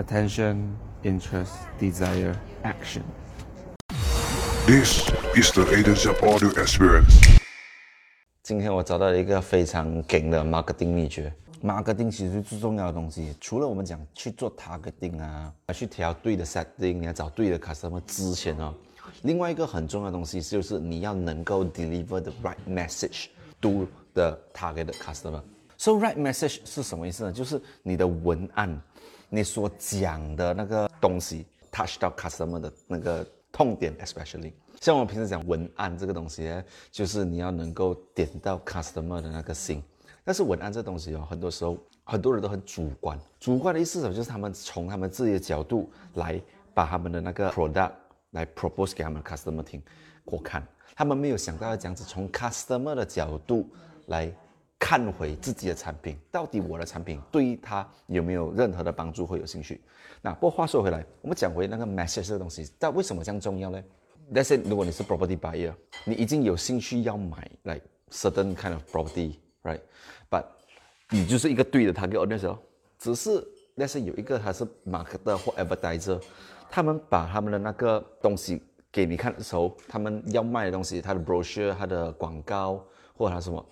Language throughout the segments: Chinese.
attention, interest, desire, action. This is the Agents of Audio Experience. 今天我找到了一个非常劲的 marketing 秘诀。marketing 其实最重要的东西，除了我们讲去做 targeting 啊，去调对的 setting，你要找对的 customer 之前哦，另外一个很重要的东西就是你要能够 deliver the right message to the target customer。So right message 是什么意思呢？就是你的文案，你所讲的那个东西 touch 到 customer 的那个痛点，especially。像我们平时讲文案这个东西，就是你要能够点到 customer 的那个心。但是文案这东西哦，很多时候很多人都很主观。主观的意思什么？就是他们从他们自己的角度来把他们的那个 product 来 propose 给他们 customer 听或看。他们没有想到要这样子从 customer 的角度来看回自己的产品，到底我的产品对于他有没有任何的帮助或有兴趣？那不过话说回来，我们讲回那个 message 这个东西，但为什么这样重要呢？Let's say 如果你是 property buyer，你已经有兴趣要买 like certain kind of property。right？But 你就是一个对的 target audience 哦，只是那是有一个他是 marketer 或 advertiser，他们把他们的那个东西给你看的时候，他们要卖的东西，他的 brochure、他的广告或者他什么，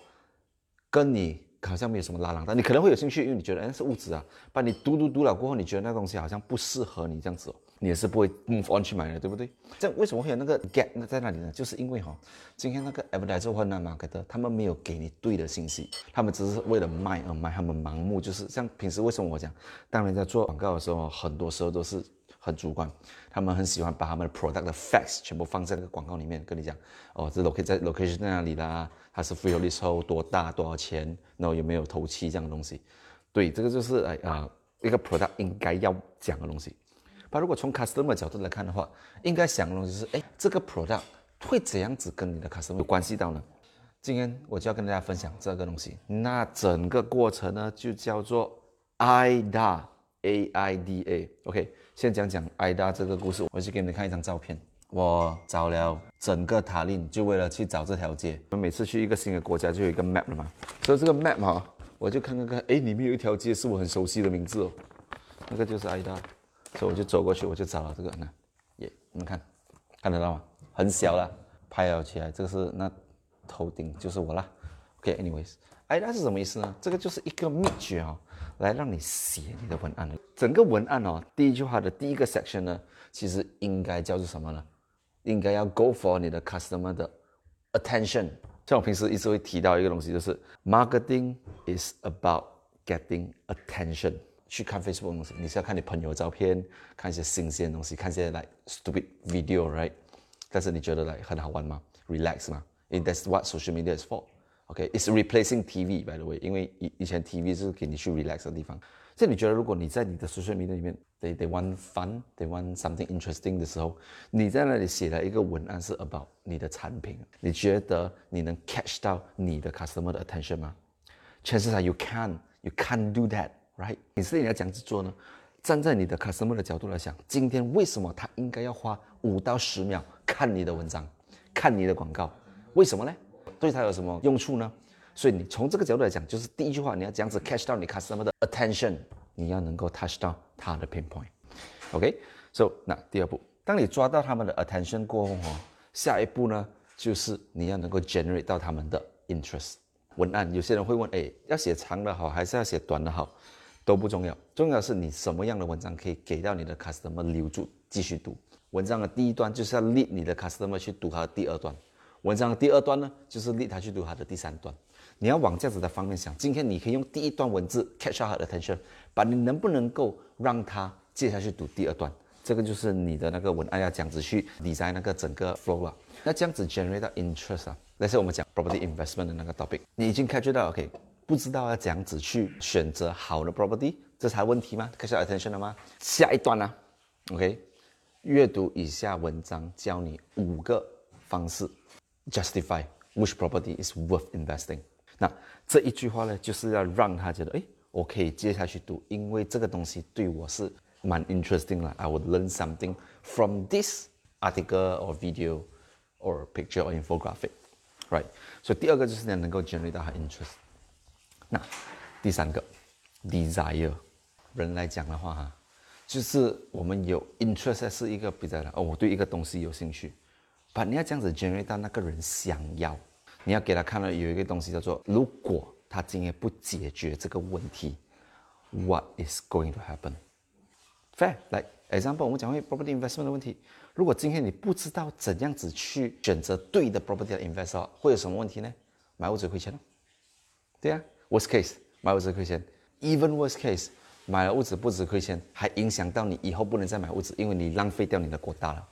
跟你好像没有什么拉郎，但你可能会有兴趣，因为你觉得哎是物质啊，把你读读读了过后，你觉得那东西好像不适合你这样子哦。你也是不会 move on 去买的，对不对？这样为什么会有那个 gap 在那里呢？就是因为哈，今天那个 advertiser 或那 marketer，他们没有给你对的信息，他们只是为了卖而卖，他们盲目，就是像平时为什么我讲，当人在做广告的时候，很多时候都是很主观，他们很喜欢把他们的 product 的 facts 全部放在那个广告里面，跟你讲，哦，这 location 在 location 在哪里啦？它是 free leasehold 多大多少钱？然后有没有头期这样的东西？对，这个就是哎啊一个 product 应该要讲的东西。那如果从 customer 角度来看的话，应该想的东西是：哎，这个 product 会怎样子跟你的 customer 有关系到呢？今天我就要跟大家分享这个东西。那整个过程呢，就叫做 AIDA，A I D A OK。先讲讲 AIDA 这个故事。我去给你们看一张照片。我找了整个塔林，就为了去找这条街。我们每次去一个新的国家，就有一个 map 了嘛。所以这个 map 哈，我就看看看，哎，里面有一条街是我很熟悉的名字哦，那个就是 AIDA。所以我就走过去，我就找了这个，那，耶，你们看，看得到吗？很小了，拍了起来，这个是那头顶就是我啦。OK，anyways，哎，那是什么意思呢？这个就是一个秘诀哦，来让你写你的文案的。整个文案哦，第一句话的第一个 section 呢，其实应该叫做什么呢？应该要 go for 你的 customer 的 attention。像我平时一直会提到一个东西，就是 marketing is about getting attention。去看 Facebook 东西，你是要看你朋友照片，看一些新鲜的东西，看一些 like stupid video，right？但是你觉得 like 很好玩吗？Relax 吗？In that's what social media is for. OK, it's replacing TV by the way，因为以以前 TV 是给你去 relax 的地方。所以你觉得如果你在你的 social media 里面，they they want fun，they want something interesting 的时候，你在那里写了一个文案是 about 你的产品，你觉得你能 catch 到你的 customer 的 attention 吗？Chances are you can，you can't do that。Right，你是你要怎样子做呢？站在你的 customer 的角度来想，今天为什么他应该要花五到十秒看你的文章，看你的广告？为什么呢？对他有什么用处呢？所以你从这个角度来讲，就是第一句话，你要这样子 catch 到你 customer 的 attention，你要能够 touch 到他的 pinpoint。OK，so 那第二步，当你抓到他们的 attention 过后，下一步呢，就是你要能够 generate 到他们的 interest。文案，有些人会问，哎，要写长的好，还是要写短的好？都不重要，重要是你什么样的文章可以给到你的 customer 留住继续读。文章的第一段就是要 lead 你的 customer 去读它的第二段，文章的第二段呢，就是 lead 他去读它的第三段。你要往这样子的方面想，今天你可以用第一段文字 catch up 他的 attention，把你能不能够让他接下去读第二段，这个就是你的那个文案要这样子去理在那个整个 flow 啊。那这样子 generate 到 interest 啊，那是我们讲 property investment 的那个 topic，你已经 catch 到 OK。不知道要怎样子去选择好的 property，这才问题吗？开始 attention 了吗？下一段呢？OK，阅读以下文章，教你五个方式 justify which property is worth investing。那这一句话呢，就是要让他觉得，哎，我可以接下去读，因为这个东西对我是蛮 interesting 的。I would learn something from this article or video or picture or infographic，right？所以第二个就是你能够 generate 到他 interest。那第三个，desire，人来讲的话哈， 就是我们有 interest 是一个比较哦，我对一个东西有兴趣， 把你要这样子 generate 到那个人想要，你要给他看到有一个东西叫做，如果他今天不解决这个问题，what is going to happen？Fair，来，example，我们讲回 property investment 的问题。如果今天你不知道怎样子去选择对的 property investor，会有什么问题呢？买屋子亏钱了。对呀，worst case，买屋子亏钱。Even worst case，买了屋子不止亏钱，还影响到你以后不能再买屋子，因为你浪费掉你的国大了。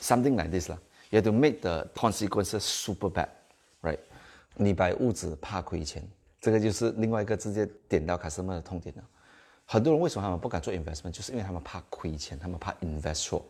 Something like this 啦，you have to make the consequences super bad，right？你买屋子怕亏钱，这个就是另外一个直接点到 customer 的痛点了。很多人为什么他们不敢做 investment，就是因为他们怕亏钱，他们怕 invest 错。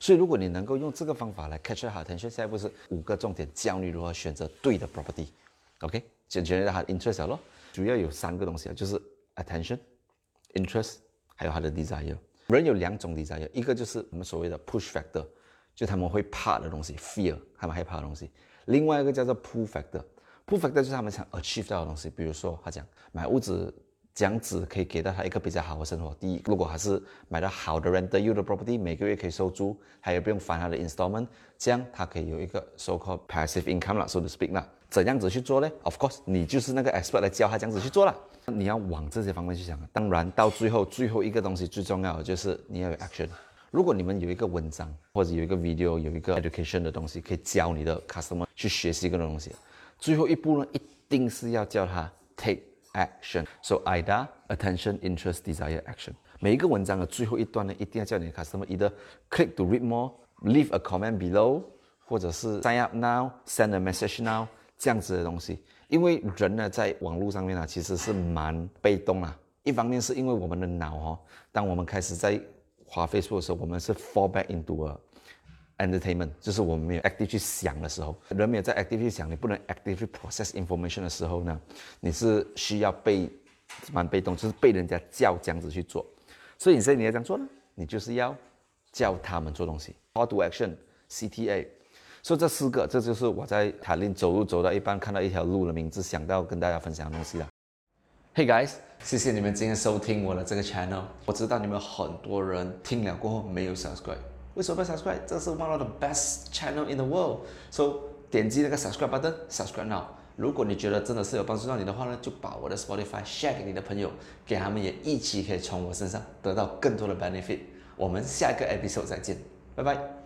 所以如果你能够用这个方法来 catch 好 attention，下一步是五个重点教你如何选择对的 property，OK，解决他的 interest 咯。主要有三个东西啊，就是 attention，interest，还有他的 desire。人有两种 desire，一个就是我们所谓的 push factor，就他们会怕的东西，fear，他们害怕的东西。另外一个叫做 pull factor，pull factor 就是他们想 achieve 到的东西，比如说他讲买屋子。这样子可以给到他一个比较好的生活。第一，如果还是买到好的 rent yield property，每个月可以收租，还有不用还他的 installment，这样他可以有一个 so called passive income 啦，so to speak 啦。怎样子去做呢？Of course，你就是那个 expert 来教他这样子去做了。你要往这些方面去想。当然，到最后最后一个东西最重要的就是你要有 action。如果你们有一个文章或者有一个 video，有一个 education 的东西可以教你的 customer 去学习个东西，最后一步呢，一定是要叫他 take。Action. So IDA, attention, interest, desire, action. 每一个文章的最后一段呢，一定要叫你的 customer either click to read more, leave a comment below，或者是 sign up now, send a message now 这样子的东西。因为人呢，在网络上面呢，其实是蛮被动啊。一方面是因为我们的脑哦，当我们开始在花费数的时候，我们是 fall back into a Entertainment 就是我们没有 active 去想的时候，人没有在 active 去想，你不能 active process information 的时候呢，你是需要被蛮被动，就是被人家叫这样子去做。所以你现在你要这样做呢，你就是要叫他们做东西。Call to action，CTA。所以这四个，这就是我在塔林走路走到一半看到一条路的名字，想到跟大家分享的东西了。Hey guys，谢谢你们今天收听我的这个 channel。我知道你们很多人听了过后没有 subscribe。为什么不 subscribe？这是 one of the best channel in the world。So 点击那个 subscribe button，subscribe now。如果你觉得真的是有帮助到你的话呢，就把我的 Spotify share 给你的朋友，给他们也一起可以从我身上得到更多的 benefit。我们下一个 episode 再见，拜拜。